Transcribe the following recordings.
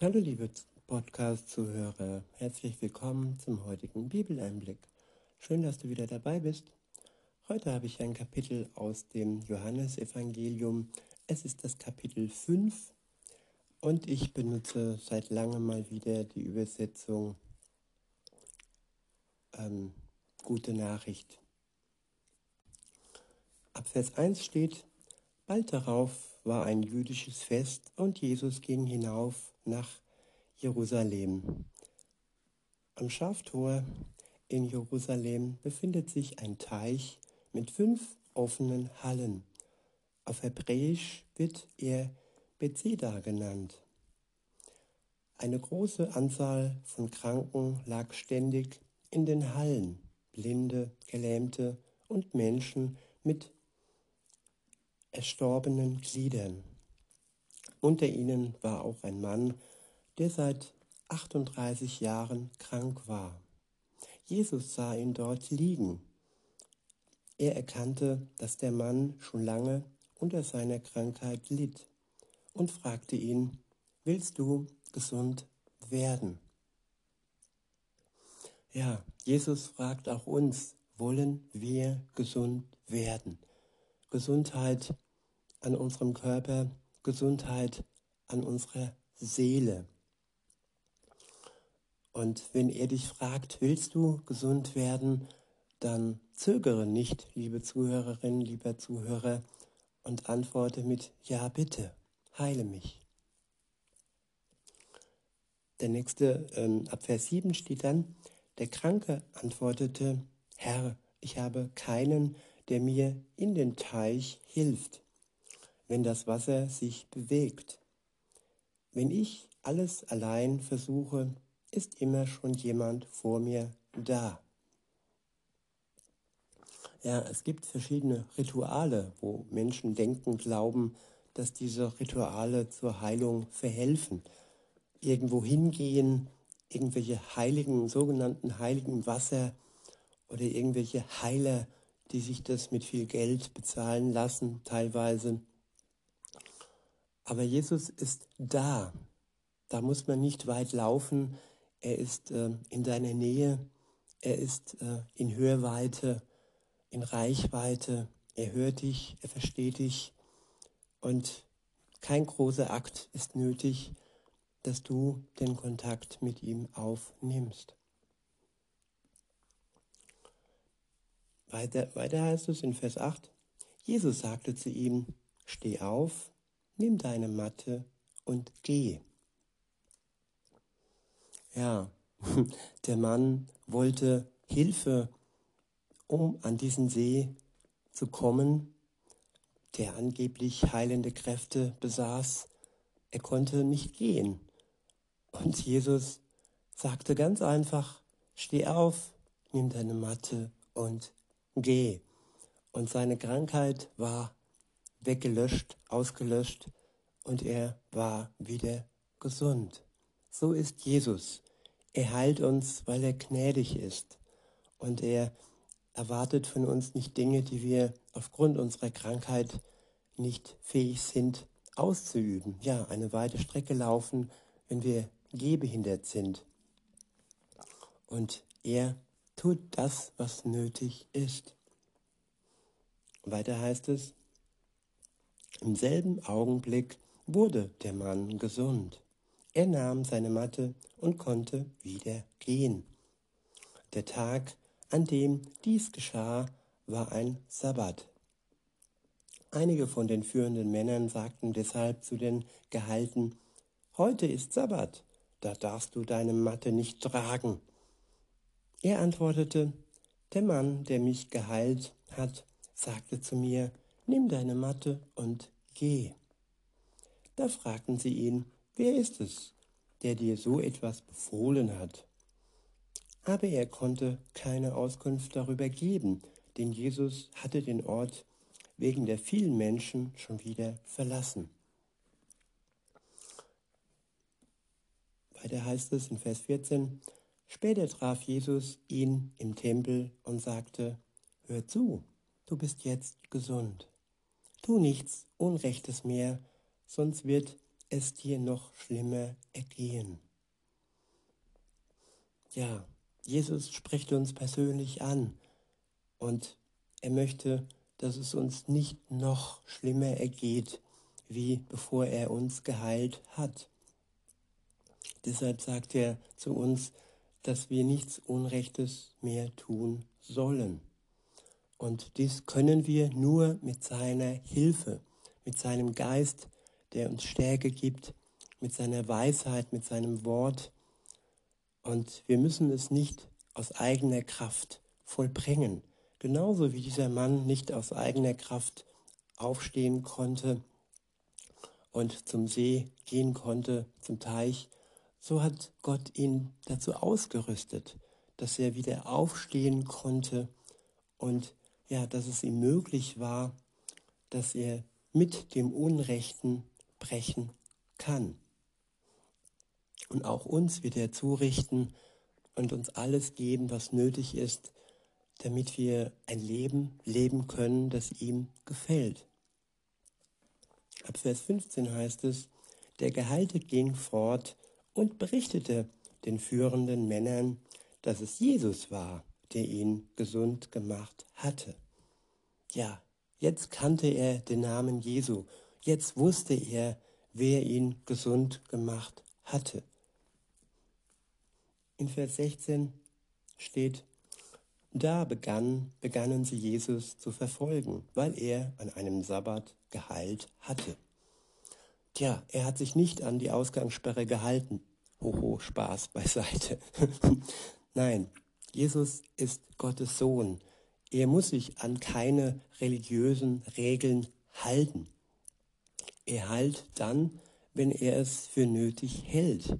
Hallo liebe Podcast-Zuhörer, herzlich willkommen zum heutigen Bibeleinblick. Schön, dass du wieder dabei bist. Heute habe ich ein Kapitel aus dem Johannesevangelium. Es ist das Kapitel 5 und ich benutze seit langem mal wieder die Übersetzung ähm, Gute Nachricht. Ab Vers 1 steht, bald darauf war ein jüdisches Fest und Jesus ging hinauf nach Jerusalem. Am Schaftor in Jerusalem befindet sich ein Teich mit fünf offenen Hallen. Auf Hebräisch wird er Bethesda genannt. Eine große Anzahl von Kranken lag ständig in den Hallen, Blinde, Gelähmte und Menschen mit erstorbenen Gliedern. Unter ihnen war auch ein Mann, der seit 38 Jahren krank war. Jesus sah ihn dort liegen. Er erkannte, dass der Mann schon lange unter seiner Krankheit litt und fragte ihn, willst du gesund werden? Ja, Jesus fragt auch uns, wollen wir gesund werden? Gesundheit an unserem Körper, Gesundheit an unserer Seele. Und wenn er dich fragt, willst du gesund werden, dann zögere nicht, liebe Zuhörerin, lieber Zuhörer, und antworte mit Ja, bitte, heile mich. Der nächste, ähm, ab Vers 7 steht dann, der Kranke antwortete, Herr, ich habe keinen, der mir in den Teich hilft, wenn das Wasser sich bewegt. Wenn ich alles allein versuche, ist immer schon jemand vor mir da. Ja, es gibt verschiedene Rituale, wo Menschen denken, glauben, dass diese Rituale zur Heilung verhelfen. Irgendwo hingehen, irgendwelche heiligen, sogenannten heiligen Wasser oder irgendwelche Heiler, die sich das mit viel Geld bezahlen lassen, teilweise. Aber Jesus ist da. Da muss man nicht weit laufen. Er ist äh, in deiner Nähe. Er ist äh, in Hörweite, in Reichweite. Er hört dich, er versteht dich. Und kein großer Akt ist nötig, dass du den Kontakt mit ihm aufnimmst. Weiter, weiter heißt es in Vers 8, Jesus sagte zu ihm, steh auf, nimm deine Matte und geh. Ja, der Mann wollte Hilfe, um an diesen See zu kommen, der angeblich heilende Kräfte besaß. Er konnte nicht gehen. Und Jesus sagte ganz einfach, steh auf, nimm deine Matte und geh. Und seine Krankheit war weggelöscht, ausgelöscht und er war wieder gesund. So ist Jesus. Er heilt uns, weil er gnädig ist. Und er erwartet von uns nicht Dinge, die wir aufgrund unserer Krankheit nicht fähig sind auszuüben. Ja, eine weite Strecke laufen, wenn wir gehbehindert sind. Und er tut das, was nötig ist. Weiter heißt es, im selben Augenblick wurde der Mann gesund. Er nahm seine Matte und konnte wieder gehen. Der Tag, an dem dies geschah, war ein Sabbat. Einige von den führenden Männern sagten deshalb zu den Gehalten, heute ist Sabbat, da darfst du deine Matte nicht tragen. Er antwortete, der Mann, der mich geheilt hat, sagte zu mir, nimm deine Matte und geh. Da fragten sie ihn, wer ist es, der dir so etwas befohlen hat? Aber er konnte keine Auskunft darüber geben, denn Jesus hatte den Ort wegen der vielen Menschen schon wieder verlassen. Weiter heißt es in Vers 14, später traf Jesus ihn im Tempel und sagte, hör zu, du bist jetzt gesund. Tu nichts Unrechtes mehr, sonst wird es dir noch schlimmer ergehen. Ja, Jesus spricht uns persönlich an und er möchte, dass es uns nicht noch schlimmer ergeht, wie bevor er uns geheilt hat. Deshalb sagt er zu uns, dass wir nichts Unrechtes mehr tun sollen. Und dies können wir nur mit seiner Hilfe, mit seinem Geist, der uns Stärke gibt, mit seiner Weisheit, mit seinem Wort. Und wir müssen es nicht aus eigener Kraft vollbringen. Genauso wie dieser Mann nicht aus eigener Kraft aufstehen konnte und zum See gehen konnte, zum Teich, so hat Gott ihn dazu ausgerüstet, dass er wieder aufstehen konnte und ja, dass es ihm möglich war, dass er mit dem Unrechten brechen kann. Und auch uns wird er zurichten und uns alles geben, was nötig ist, damit wir ein Leben leben können, das ihm gefällt. Ab Vers 15 heißt es, der Geheilte ging fort und berichtete den führenden Männern, dass es Jesus war, der ihn gesund gemacht hatte. Ja, jetzt kannte er den Namen Jesu, jetzt wusste er, wer ihn gesund gemacht hatte. In Vers 16 steht, da begann, begannen sie Jesus zu verfolgen, weil er an einem Sabbat geheilt hatte. Tja, er hat sich nicht an die Ausgangssperre gehalten. Hoho, Spaß beiseite. Nein, Jesus ist Gottes Sohn. Er muss sich an keine religiösen Regeln halten. Er heilt dann, wenn er es für nötig hält.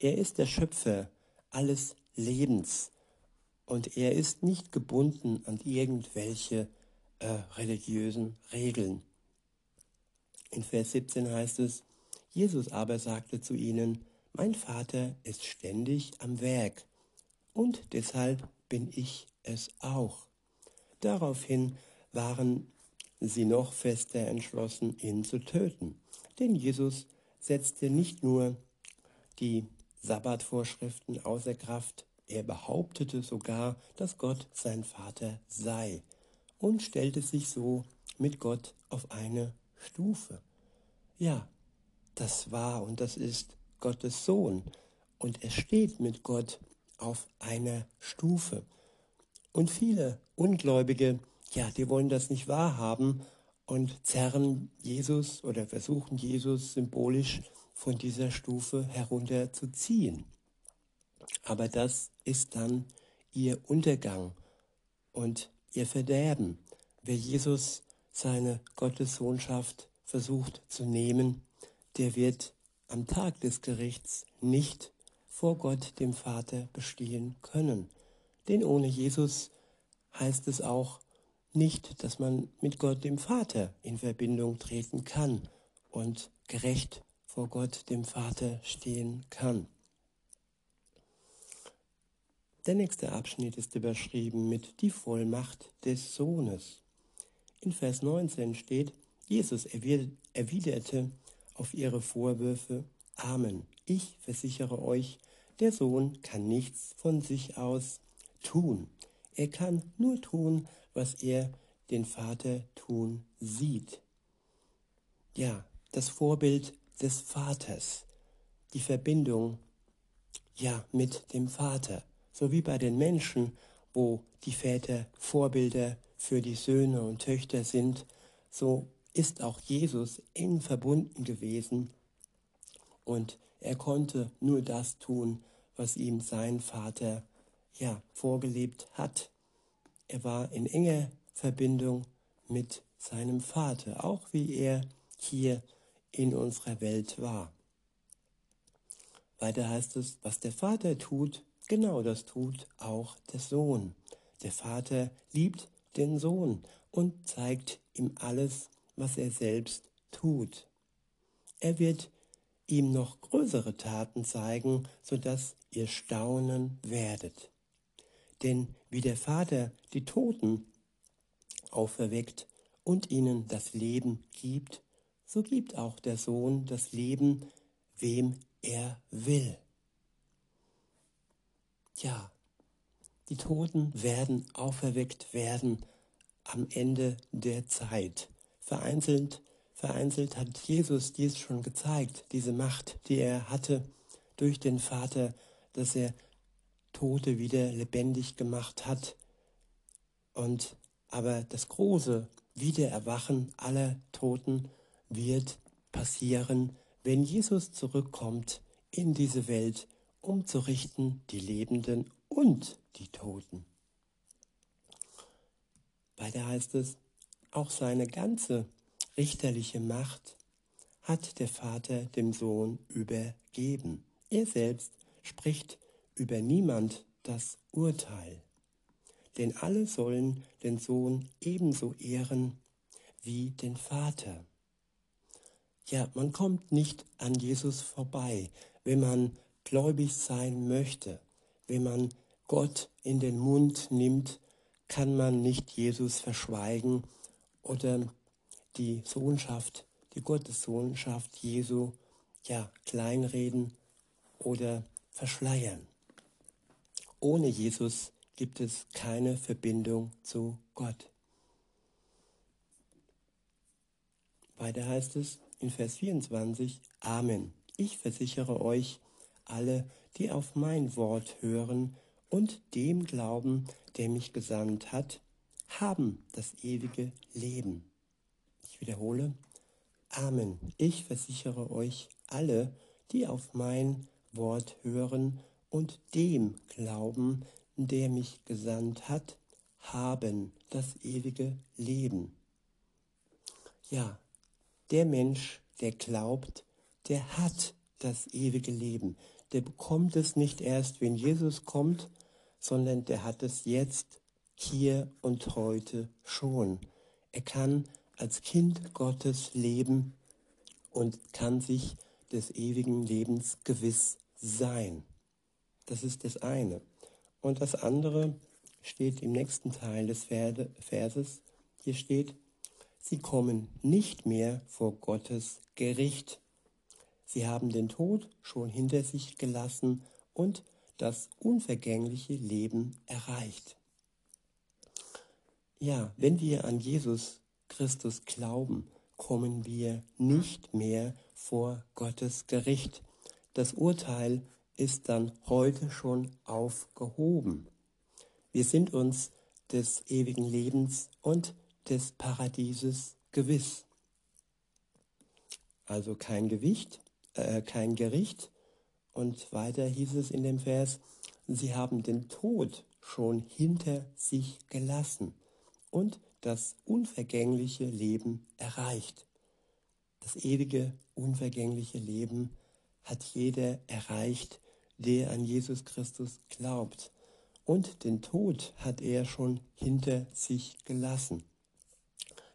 Er ist der Schöpfer alles Lebens und er ist nicht gebunden an irgendwelche äh, religiösen Regeln. In Vers 17 heißt es, Jesus aber sagte zu ihnen, mein Vater ist ständig am Werk und deshalb bin ich es auch. Daraufhin waren sie noch fester entschlossen, ihn zu töten. Denn Jesus setzte nicht nur die Sabbatvorschriften außer Kraft, er behauptete sogar, dass Gott sein Vater sei und stellte sich so mit Gott auf eine Stufe. Ja, das war und das ist Gottes Sohn und er steht mit Gott auf einer Stufe. Und viele Ungläubige, ja, die wollen das nicht wahrhaben und zerren Jesus oder versuchen Jesus symbolisch von dieser Stufe herunterzuziehen. Aber das ist dann ihr Untergang und ihr Verderben. Wer Jesus seine Gottessohnschaft versucht zu nehmen, der wird am Tag des Gerichts nicht vor Gott dem Vater bestehen können. Denn ohne Jesus heißt es auch nicht, dass man mit Gott dem Vater in Verbindung treten kann und gerecht vor Gott dem Vater stehen kann. Der nächste Abschnitt ist überschrieben mit die Vollmacht des Sohnes. In Vers 19 steht, Jesus erwiderte auf ihre Vorwürfe, Amen, ich versichere euch, der Sohn kann nichts von sich aus tun. Er kann nur tun, was er den Vater tun sieht. Ja, das Vorbild des Vaters, die Verbindung ja mit dem Vater so wie bei den Menschen, wo die Väter Vorbilder für die Söhne und Töchter sind, so ist auch Jesus eng verbunden gewesen und er konnte nur das tun, was ihm sein Vater ja vorgelebt hat. Er war in enger Verbindung mit seinem Vater, auch wie er hier in unserer Welt war. Weiter heißt es, was der Vater tut, Genau das tut auch der Sohn. Der Vater liebt den Sohn und zeigt ihm alles, was er selbst tut. Er wird ihm noch größere Taten zeigen, sodass ihr staunen werdet. Denn wie der Vater die Toten auferweckt und ihnen das Leben gibt, so gibt auch der Sohn das Leben, wem er will. Ja, die Toten werden auferweckt werden am Ende der Zeit. Vereinzelt, vereinzelt hat Jesus dies schon gezeigt, diese Macht, die er hatte durch den Vater, dass er Tote wieder lebendig gemacht hat. Und aber das große Wiedererwachen aller Toten wird passieren, wenn Jesus zurückkommt in diese Welt, um zu richten die Lebenden und die Toten. Weiter heißt es, auch seine ganze richterliche Macht hat der Vater dem Sohn übergeben. Er selbst spricht über niemand das Urteil. Denn alle sollen den Sohn ebenso ehren wie den Vater. Ja, man kommt nicht an Jesus vorbei, wenn man gläubig sein möchte, wenn man Gott in den Mund nimmt, kann man nicht Jesus verschweigen oder die Sohnschaft, die Gottessohnschaft Jesu, ja, kleinreden oder verschleiern. Ohne Jesus gibt es keine Verbindung zu Gott. Weiter heißt es in Vers 24, Amen. Ich versichere euch alle, die auf mein Wort hören und dem glauben, der mich gesandt hat, haben das ewige Leben. Ich wiederhole, Amen. Ich versichere euch alle, die auf mein Wort hören und dem glauben, der mich gesandt hat, haben das ewige Leben. Ja, der Mensch, der glaubt, der hat das ewige Leben. Der bekommt es nicht erst, wenn Jesus kommt, sondern der hat es jetzt, hier und heute schon. Er kann als Kind Gottes leben und kann sich des ewigen Lebens gewiss sein. Das ist das eine. Und das andere steht im nächsten Teil des Verses. Hier steht, sie kommen nicht mehr vor Gottes Gericht. Sie haben den Tod schon hinter sich gelassen und das unvergängliche Leben erreicht. Ja, wenn wir an Jesus Christus glauben, kommen wir nicht mehr vor Gottes Gericht. Das Urteil ist dann heute schon aufgehoben. Wir sind uns des ewigen Lebens und des Paradieses gewiss. Also kein Gewicht, äh, kein Gericht. Und weiter hieß es in dem Vers, sie haben den Tod schon hinter sich gelassen und das unvergängliche Leben erreicht. Das ewige, unvergängliche Leben hat jeder erreicht, der an Jesus Christus glaubt. Und den Tod hat er schon hinter sich gelassen.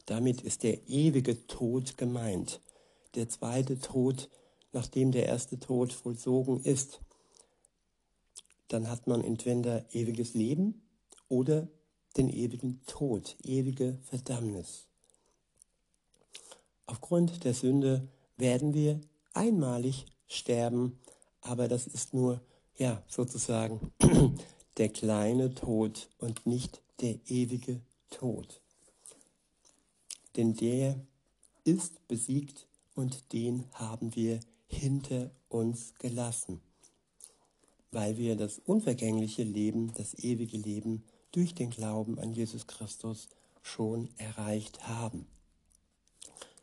Damit ist der ewige Tod gemeint. Der zweite Tod, nachdem der erste Tod vollzogen ist. Dann hat man entweder ewiges Leben oder den ewigen Tod, ewige Verdammnis. Aufgrund der Sünde werden wir einmalig sterben, aber das ist nur, ja, sozusagen der kleine Tod und nicht der ewige Tod denn der ist besiegt und den haben wir hinter uns gelassen, weil wir das unvergängliche Leben, das ewige Leben durch den Glauben an Jesus Christus schon erreicht haben.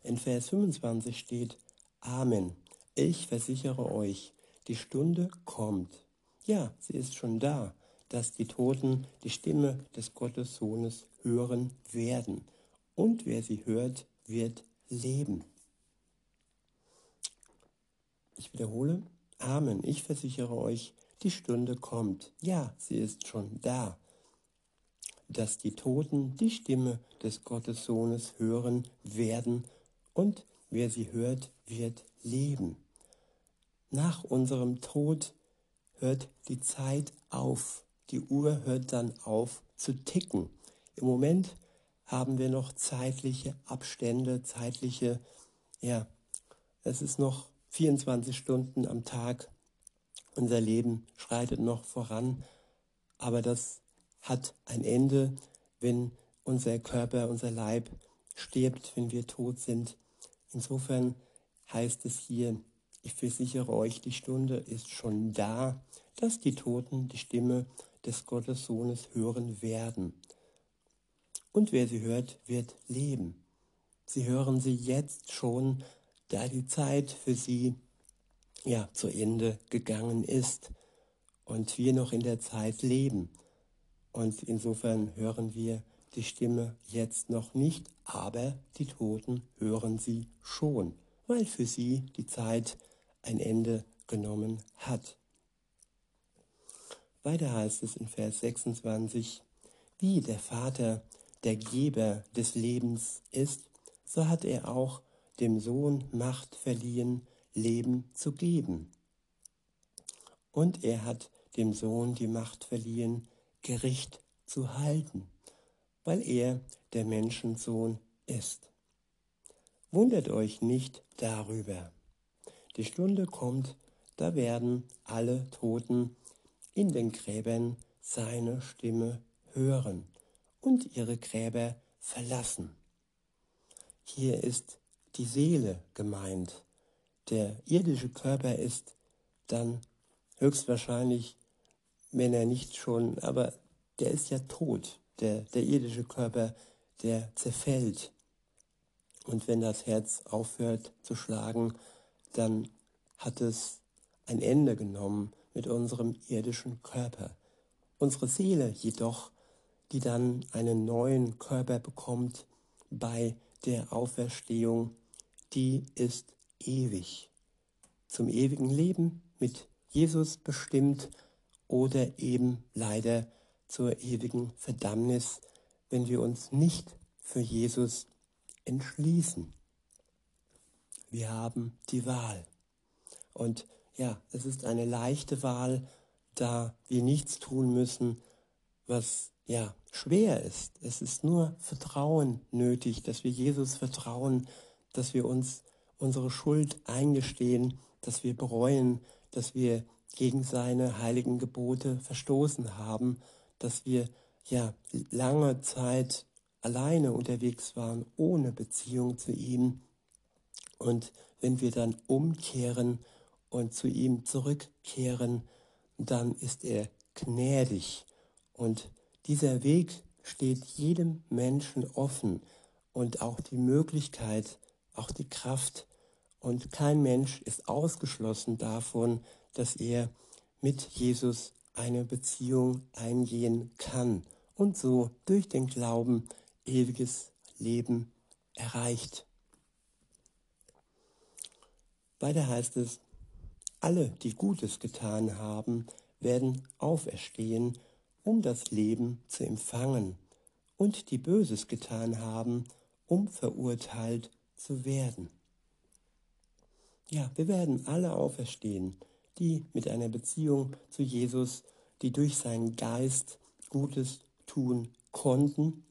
In Vers 25 steht, Amen, ich versichere euch, die Stunde kommt. Ja, sie ist schon da, dass die Toten die Stimme des Gottessohnes hören werden und wer sie hört, wird leben. Ich wiederhole, Amen, ich versichere euch, die Stunde kommt, ja, sie ist schon da, dass die Toten die Stimme des Gottessohnes hören werden und wer sie hört, wird leben. Nach unserem Tod hört die Zeit auf, die Uhr hört dann auf zu ticken. Im Moment haben wir noch zeitliche Abstände, zeitliche ja, es ist noch 24 Stunden am Tag. Unser Leben schreitet noch voran, aber das hat ein Ende, wenn unser Körper, unser Leib stirbt, wenn wir tot sind. Insofern heißt es hier, ich versichere euch, die Stunde ist schon da, dass die Toten die Stimme des Gottessohnes hören werden. Und wer sie hört, wird leben. Sie hören sie jetzt schon, da die Zeit für sie ja zu Ende gegangen ist und wir noch in der Zeit leben. Und insofern hören wir die Stimme jetzt noch nicht, aber die Toten hören sie schon, weil für sie die Zeit ein Ende genommen hat. Weiter heißt es in Vers 26, wie der Vater der Geber des Lebens ist, so hat er auch dem Sohn Macht verliehen, Leben zu geben. Und er hat dem Sohn die Macht verliehen, Gericht zu halten, weil er der Menschensohn ist. Wundert euch nicht darüber. Die Stunde kommt, da werden alle Toten in den Gräbern seine Stimme hören und ihre Gräber verlassen. Hier ist die Seele gemeint. Der irdische Körper ist dann höchstwahrscheinlich, wenn er nicht schon, aber der ist ja tot. Der, der irdische Körper, der zerfällt. Und wenn das Herz aufhört zu schlagen, dann hat es ein Ende genommen mit unserem irdischen Körper. Unsere Seele jedoch, die dann einen neuen Körper bekommt bei der Auferstehung, die ist ewig. Zum ewigen Leben mit Jesus bestimmt oder eben leider zur ewigen Verdammnis, wenn wir uns nicht für Jesus entschließen. Wir haben die Wahl. Und ja, es ist eine leichte Wahl, da wir nichts tun müssen, was ja schwer ist. Es ist nur Vertrauen nötig, dass wir Jesus vertrauen, dass wir uns unsere Schuld eingestehen, dass wir bereuen, dass wir gegen seine heiligen Gebote verstoßen haben, dass wir ja lange Zeit alleine unterwegs waren, ohne Beziehung zu ihm. Und wenn wir dann umkehren und zu ihm zurückkehren, dann ist er gnädig. Und dieser Weg steht jedem Menschen offen und auch die Möglichkeit, auch die Kraft. Und kein Mensch ist ausgeschlossen davon, dass er mit Jesus eine Beziehung eingehen kann und so durch den Glauben ewiges Leben erreicht. Weiter heißt es, alle, die Gutes getan haben, werden auferstehen, um das Leben zu empfangen, und die Böses getan haben, um verurteilt zu werden. Ja, wir werden alle auferstehen, die mit einer Beziehung zu Jesus, die durch seinen Geist Gutes tun konnten,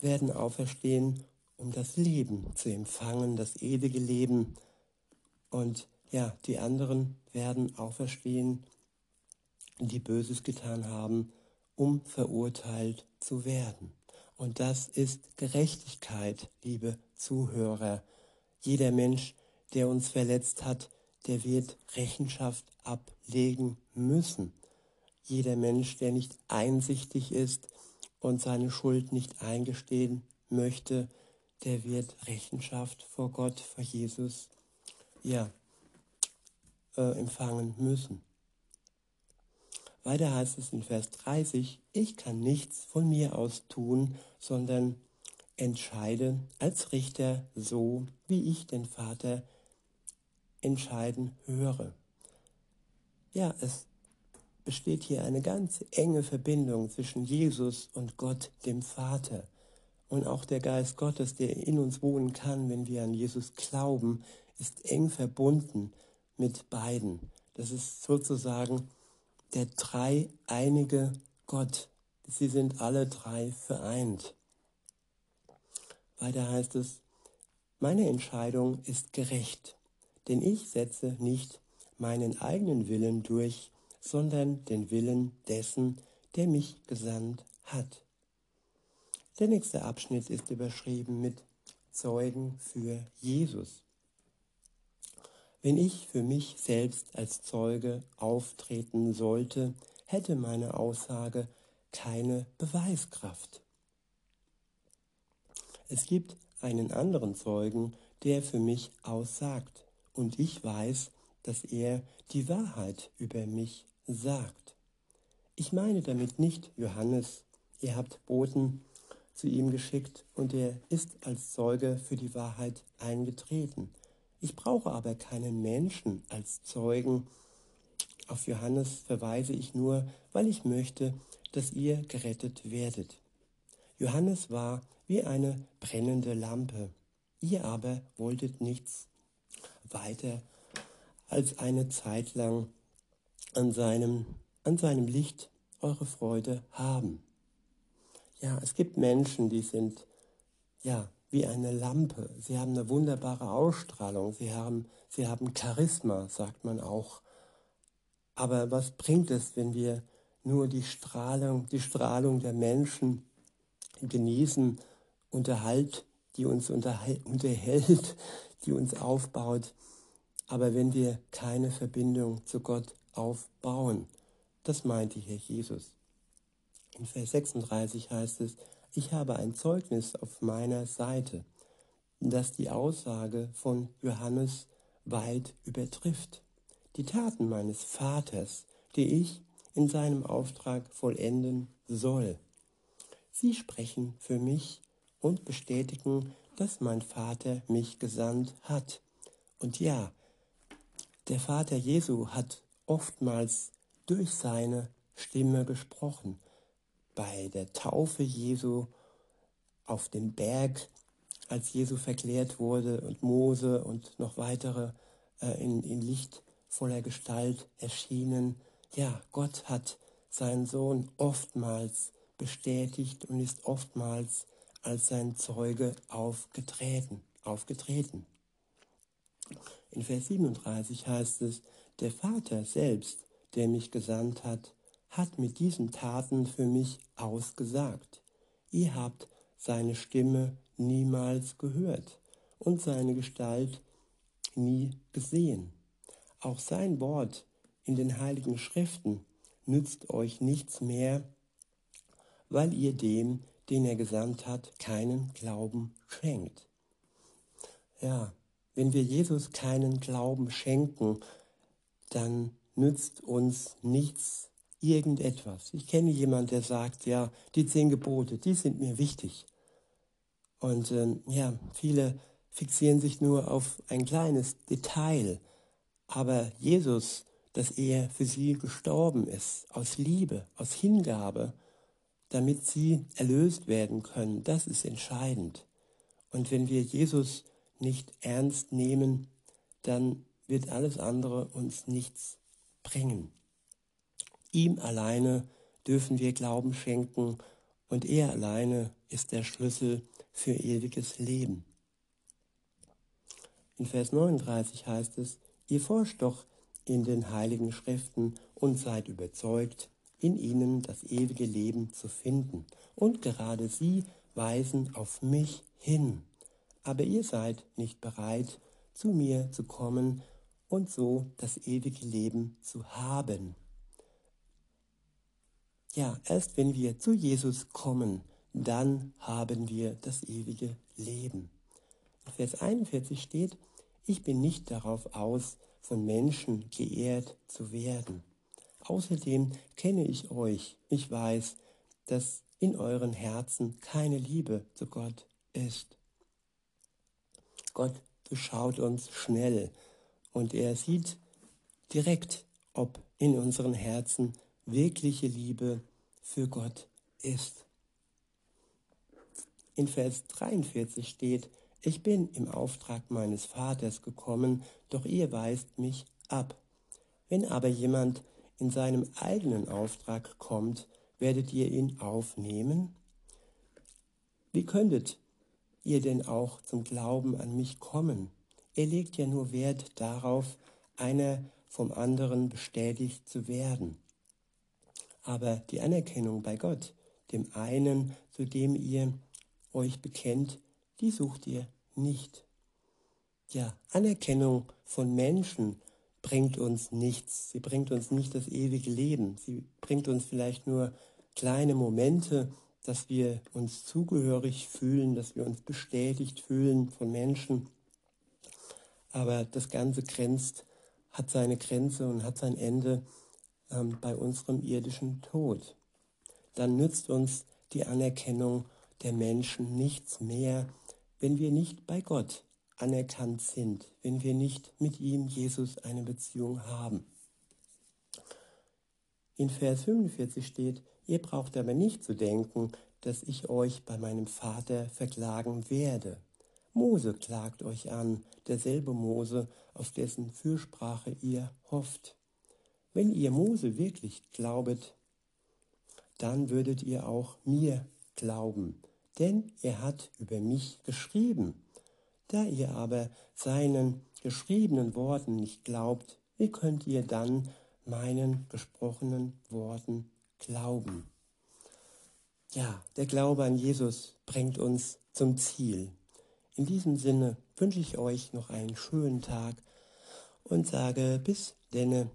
werden auferstehen, um das Leben zu empfangen, das ewige Leben. Und ja, die anderen werden auferstehen, die Böses getan haben, um verurteilt zu werden. Und das ist Gerechtigkeit, liebe Zuhörer. Jeder Mensch, der uns verletzt hat, der wird Rechenschaft ablegen müssen. Jeder Mensch, der nicht einsichtig ist und seine Schuld nicht eingestehen möchte, der wird Rechenschaft vor Gott, vor Jesus, ja, äh, empfangen müssen. Weiter heißt es in Vers 30, ich kann nichts von mir aus tun, sondern entscheide als Richter so, wie ich den Vater entscheiden höre. Ja, es besteht hier eine ganz enge Verbindung zwischen Jesus und Gott, dem Vater. Und auch der Geist Gottes, der in uns wohnen kann, wenn wir an Jesus glauben, ist eng verbunden mit beiden. Das ist sozusagen der dreieinige Gott. Sie sind alle drei vereint. Weiter heißt es, Meine Entscheidung ist gerecht, denn ich setze nicht meinen eigenen Willen durch, sondern den Willen dessen, der mich gesandt hat. Der nächste Abschnitt ist überschrieben mit Zeugen für Jesus. Wenn ich für mich selbst als Zeuge auftreten sollte, hätte meine Aussage keine Beweiskraft. Es gibt einen anderen Zeugen, der für mich aussagt, und ich weiß, dass er die Wahrheit über mich sagt. Ich meine damit nicht Johannes, ihr habt Boten zu ihm geschickt und er ist als Zeuge für die Wahrheit eingetreten. Ich brauche aber keinen Menschen als Zeugen. Auf Johannes verweise ich nur, weil ich möchte, dass ihr gerettet werdet. Johannes war wie eine brennende Lampe. Ihr aber wolltet nichts weiter als eine Zeit lang an seinem, an seinem Licht eure Freude haben. Ja, es gibt Menschen, die sind ja wie eine Lampe. Sie haben eine wunderbare Ausstrahlung. Sie haben, sie haben Charisma, sagt man auch. Aber was bringt es, wenn wir nur die Strahlung, die Strahlung der Menschen genießen Unterhalt, die uns unterhält, die uns aufbaut. Aber wenn wir keine Verbindung zu Gott aufbauen, das meinte hier Jesus. In Vers 36 heißt es, ich habe ein Zeugnis auf meiner Seite, das die Aussage von Johannes weit übertrifft. Die Taten meines Vaters, die ich in seinem Auftrag vollenden soll. Sie sprechen für mich und bestätigen, dass mein Vater mich gesandt hat. Und ja, der Vater Jesu hat oftmals durch seine Stimme gesprochen. Bei der Taufe Jesu auf dem Berg, als Jesu verklärt wurde und Mose und noch weitere äh, in, in lichtvoller Gestalt erschienen. Ja, Gott hat seinen Sohn oftmals bestätigt und ist oftmals als sein Zeuge aufgetreten, aufgetreten. In Vers 37 heißt es, der Vater selbst, der mich gesandt hat, hat mit diesen Taten für mich ausgesagt. Ihr habt seine Stimme niemals gehört und seine Gestalt nie gesehen. Auch sein Wort in den heiligen Schriften nützt euch nichts mehr, weil ihr dem, den er gesandt hat, keinen Glauben schenkt. Ja, wenn wir Jesus keinen Glauben schenken, dann nützt uns nichts, irgendetwas. Ich kenne jemanden, der sagt, ja, die zehn Gebote, die sind mir wichtig. Und ähm, ja, viele fixieren sich nur auf ein kleines Detail. Aber Jesus, dass er für sie gestorben ist, aus Liebe, aus Hingabe, damit sie erlöst werden können. Das ist entscheidend. Und wenn wir Jesus nicht ernst nehmen, dann wird alles andere uns nichts bringen. Ihm alleine dürfen wir Glauben schenken und er alleine ist der Schlüssel für ewiges Leben. In Vers 39 heißt es, ihr forscht doch in den heiligen Schriften und seid überzeugt, in ihnen das ewige Leben zu finden. Und gerade sie weisen auf mich hin. Aber ihr seid nicht bereit, zu mir zu kommen und so das ewige Leben zu haben. Ja, erst wenn wir zu Jesus kommen, dann haben wir das ewige Leben. In Vers 41 steht, ich bin nicht darauf aus, von Menschen geehrt zu werden. Außerdem kenne ich euch. Ich weiß, dass in euren Herzen keine Liebe zu Gott ist. Gott beschaut uns schnell und er sieht direkt, ob in unseren Herzen wirkliche Liebe für Gott ist. In Vers 43 steht, ich bin im Auftrag meines Vaters gekommen, doch ihr weist mich ab. Wenn aber jemand in seinem eigenen Auftrag kommt, werdet ihr ihn aufnehmen? Wie könntet ihr denn auch zum Glauben an mich kommen? Er legt ja nur Wert darauf, einer vom anderen bestätigt zu werden. Aber die Anerkennung bei Gott, dem einen, zu dem ihr euch bekennt, die sucht ihr nicht. Ja, Anerkennung von Menschen bringt uns nichts. Sie bringt uns nicht das ewige Leben. Sie bringt uns vielleicht nur kleine Momente, dass wir uns zugehörig fühlen, dass wir uns bestätigt fühlen von Menschen. Aber das Ganze grenzt, hat seine Grenze und hat sein Ende ähm, bei unserem irdischen Tod. Dann nützt uns die Anerkennung der Menschen nichts mehr, wenn wir nicht bei Gott anerkannt sind, wenn wir nicht mit ihm, Jesus, eine Beziehung haben. In Vers 45 steht, ihr braucht aber nicht zu denken, dass ich euch bei meinem Vater verklagen werde. Mose klagt euch an, derselbe Mose, auf dessen Fürsprache ihr hofft. Wenn ihr Mose wirklich glaubet, dann würdet ihr auch mir glauben, denn er hat über mich geschrieben. Da ihr aber seinen geschriebenen Worten nicht glaubt, wie könnt ihr dann meinen gesprochenen Worten glauben? Ja, der Glaube an Jesus bringt uns zum Ziel. In diesem Sinne wünsche ich euch noch einen schönen Tag und sage bis denne.